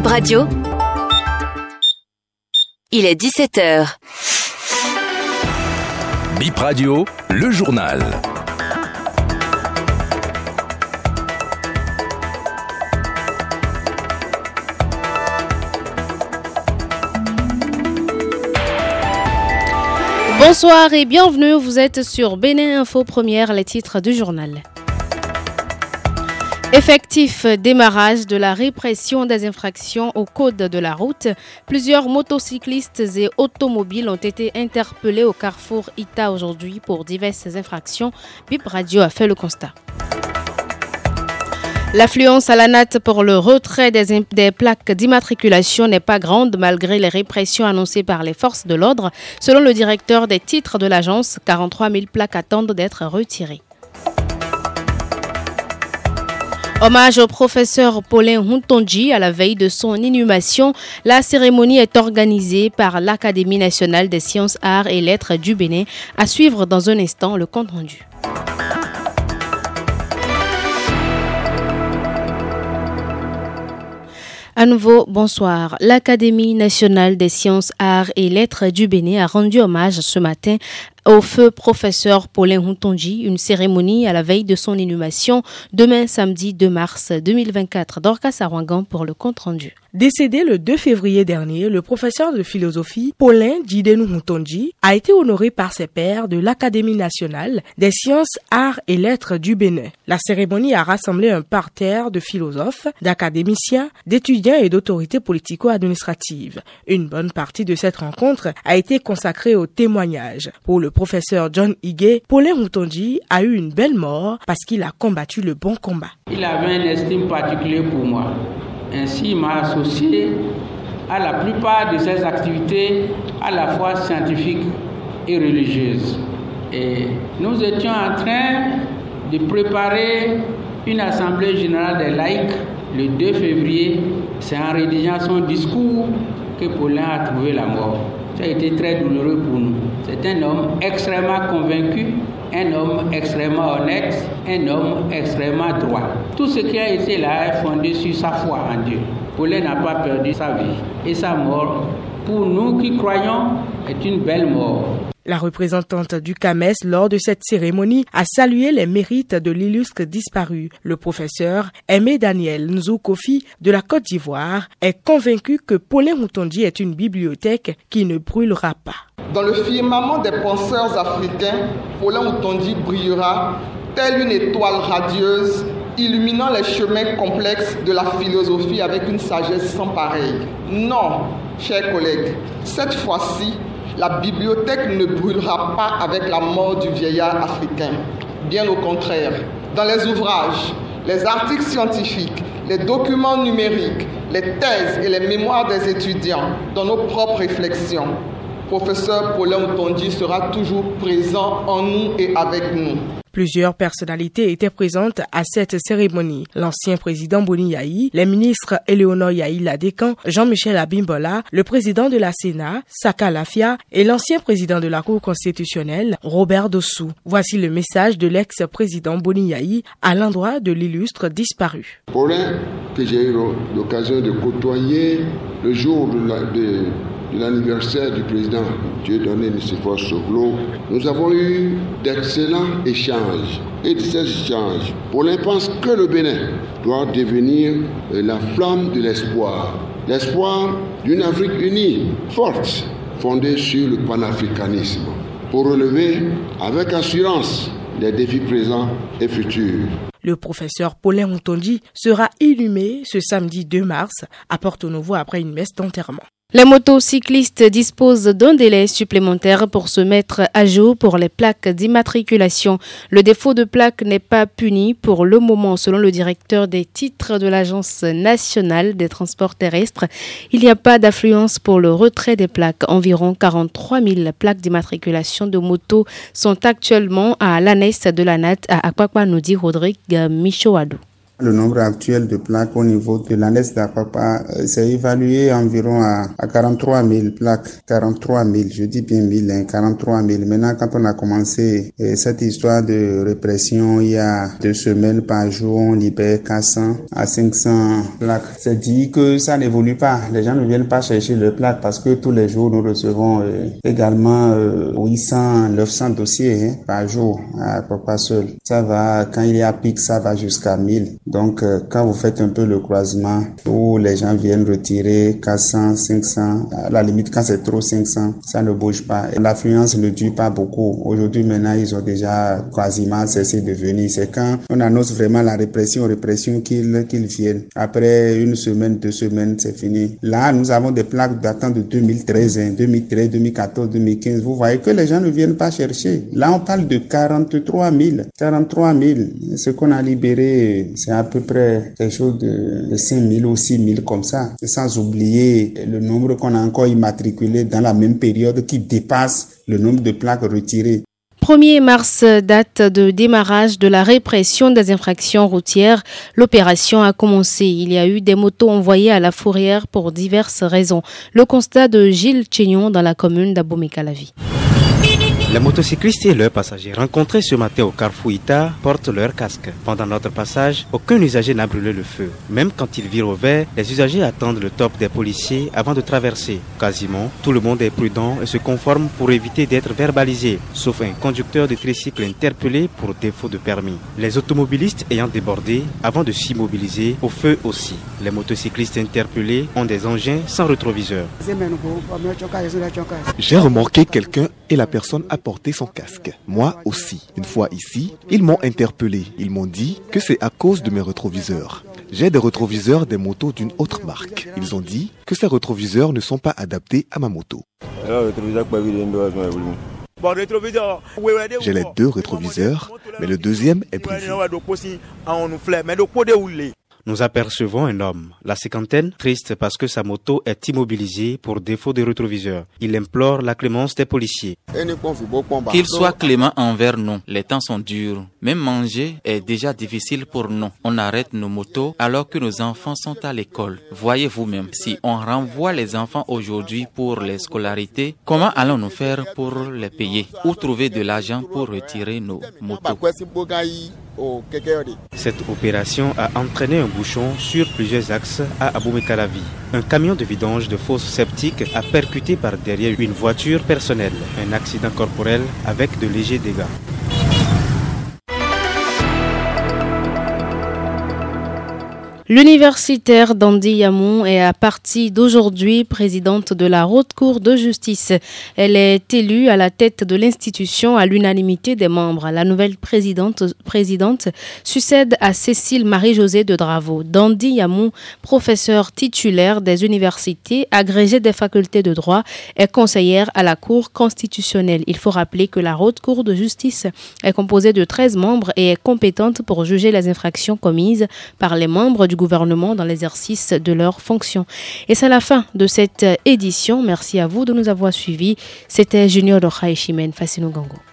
Bip Radio. Il est 17h. Bip Radio, le journal. Bonsoir et bienvenue, vous êtes sur Bénin Info Première, les titres du journal. Effectif démarrage de la répression des infractions au code de la route, plusieurs motocyclistes et automobiles ont été interpellés au carrefour Ita aujourd'hui pour diverses infractions. Bip Radio a fait le constat. L'affluence à la natte pour le retrait des, des plaques d'immatriculation n'est pas grande malgré les répressions annoncées par les forces de l'ordre. Selon le directeur des titres de l'agence, 43 000 plaques attendent d'être retirées. Hommage au professeur Paulin Huntonji à la veille de son inhumation. La cérémonie est organisée par l'Académie nationale des sciences, arts et lettres du Bénin. À suivre dans un instant le compte rendu. À nouveau, bonsoir. L'Académie nationale des sciences, arts et lettres du Bénin a rendu hommage ce matin au feu professeur Paulin Huntonji, une cérémonie à la veille de son inhumation demain samedi 2 mars 2024. Dorcas Sarangan pour le compte rendu. Décédé le 2 février dernier, le professeur de philosophie Paulin Jidenu Huntonji a été honoré par ses pairs de l'Académie nationale des sciences, arts et lettres du Bénin. La cérémonie a rassemblé un parterre de philosophes, d'académiciens, d'étudiants et d'autorités politico-administratives. Une bonne partie de cette rencontre a été consacrée au témoignage. Pour le professeur John Higuet, Paulin Huntonji a eu une belle mort parce qu'il a combattu le bon combat. Il avait une estime particulière pour moi. Ainsi, il m'a associé à la plupart de ses activités, à la fois scientifiques et religieuses. Et nous étions en train de préparer une assemblée générale des laïcs le 2 février. C'est en rédigeant son discours que Paulin a trouvé la mort. Ça a été très douloureux pour nous. C'est un homme extrêmement convaincu, un homme extrêmement honnête, un homme extrêmement droit. Tout ce qui a été là est fondé sur sa foi en Dieu. Paulin n'a pas perdu sa vie. Et sa mort, pour nous qui croyons, est une belle mort. La représentante du CAMES lors de cette cérémonie a salué les mérites de l'illustre disparu. Le professeur Aimé Daniel Nzoukofi de la Côte d'Ivoire est convaincu que Paulin Moutondi est une bibliothèque qui ne brûlera pas. Dans le firmament des penseurs africains, Paulin Moutondi brillera telle une étoile radieuse illuminant les chemins complexes de la philosophie avec une sagesse sans pareille. Non, chers collègues, cette fois-ci, la bibliothèque ne brûlera pas avec la mort du vieillard africain. Bien au contraire, dans les ouvrages, les articles scientifiques, les documents numériques, les thèses et les mémoires des étudiants, dans nos propres réflexions, professeur Paulin Outondi sera toujours présent en nous et avec nous. Plusieurs personnalités étaient présentes à cette cérémonie. L'ancien président Boni Yahi, les ministres Eleonore Yahi Ladécan, Jean-Michel Abimbola, le président de la Sénat, Saka Lafia, et l'ancien président de la Cour constitutionnelle, Robert Dossou. Voici le message de l'ex-président Boni Yahi à l'endroit de l'illustre disparu. De l'anniversaire du président Dieudonné Nicéphore Soglo, nous avons eu d'excellents échanges. Et de ces échanges, Paulin pense que le Bénin doit devenir la flamme de l'espoir. L'espoir d'une Afrique unie, forte, fondée sur le panafricanisme, pour relever avec assurance les défis présents et futurs. Le professeur Paulin Moutondi sera inhumé ce samedi 2 mars à Porto Novo après une messe d'enterrement. Les motocyclistes disposent d'un délai supplémentaire pour se mettre à jour pour les plaques d'immatriculation. Le défaut de plaque n'est pas puni pour le moment, selon le directeur des titres de l'Agence nationale des transports terrestres. Il n'y a pas d'affluence pour le retrait des plaques. Environ 43 000 plaques d'immatriculation de motos sont actuellement à l'ANES de la NAT à dit Rodrigue Michoadou. Le nombre actuel de plaques au niveau de l'annexe d'Apapa, euh, c'est évalué environ à, à 43 000 plaques. 43 000, je dis bien 1000, hein, 43 000. Maintenant, quand on a commencé euh, cette histoire de répression, il y a deux semaines par jour, on libère 400 à 500 plaques. C'est dit que ça n'évolue pas. Les gens ne viennent pas chercher leurs plaques parce que tous les jours, nous recevons euh, également 800, 900 dossiers hein, par jour à Papa seul. Ça va, quand il y a pic, ça va jusqu'à 1000. Donc, euh, quand vous faites un peu le croisement où les gens viennent retirer 400, 500, à la limite, quand c'est trop 500, ça ne bouge pas. L'affluence ne dure pas beaucoup. Aujourd'hui, maintenant, ils ont déjà quasiment cessé de venir. C'est quand on annonce vraiment la répression, répression qu'ils qu'ils viennent. Après une semaine, deux semaines, c'est fini. Là, nous avons des plaques datant de 2013, 2013, 2014, 2015. Vous voyez que les gens ne viennent pas chercher. Là, on parle de 43 000. 43 000. Ce qu'on a libéré, c'est à peu près quelque chose de 5 000 ou 6 000 comme ça. Sans oublier le nombre qu'on a encore immatriculé dans la même période qui dépasse le nombre de plaques retirées. 1er mars, date de démarrage de la répression des infractions routières. L'opération a commencé. Il y a eu des motos envoyées à la fourrière pour diverses raisons. Le constat de Gilles Chignon dans la commune d'Abomey-Calavi. Les motocyclistes et leurs passagers rencontrés ce matin au carrefour Ita portent leur casque. Pendant notre passage, aucun usager n'a brûlé le feu. Même quand ils virent au vert, les usagers attendent le top des policiers avant de traverser. Quasiment, tout le monde est prudent et se conforme pour éviter d'être verbalisé, sauf un conducteur de tricycle interpellé pour défaut de permis. Les automobilistes ayant débordé avant de s'immobiliser, au feu aussi. Les motocyclistes interpellés ont des engins sans rétroviseur. J'ai remarqué quelqu'un et la personne a porté son casque. Moi aussi. Une fois ici, ils m'ont interpellé. Ils m'ont dit que c'est à cause de mes rétroviseurs. J'ai des rétroviseurs des motos d'une autre marque. Ils ont dit que ces rétroviseurs ne sont pas adaptés à ma moto. J'ai les deux rétroviseurs, mais le deuxième est brisé. Nous apercevons un homme, la cinquantaine, triste parce que sa moto est immobilisée pour défaut de rétroviseur. Il implore la clémence des policiers. Qu'il soit clément envers nous, les temps sont durs. Même manger est déjà difficile pour nous. On arrête nos motos alors que nos enfants sont à l'école. Voyez vous-même, si on renvoie les enfants aujourd'hui pour les scolarités, comment allons-nous faire pour les payer Ou trouver de l'argent pour retirer nos motos? Cette opération a entraîné un bouchon sur plusieurs axes à Aboumekalavi. Un camion de vidange de fosses sceptiques a percuté par derrière une voiture personnelle. Un accident corporel avec de légers dégâts. L'universitaire Dandy Yamon est à partir d'aujourd'hui présidente de la Haute Cour de justice. Elle est élue à la tête de l'institution à l'unanimité des membres. La nouvelle présidente, succède à Cécile Marie-Josée de Dravo. Dandy Yamon, professeure titulaire des universités, agrégée des facultés de droit, est conseillère à la Cour constitutionnelle. Il faut rappeler que la Haute Cour de justice est composée de 13 membres et est compétente pour juger les infractions commises par les membres du gouvernement dans l'exercice de leurs fonctions. Et c'est la fin de cette édition. Merci à vous de nous avoir suivis. C'était Junior Doha Fassino Gango.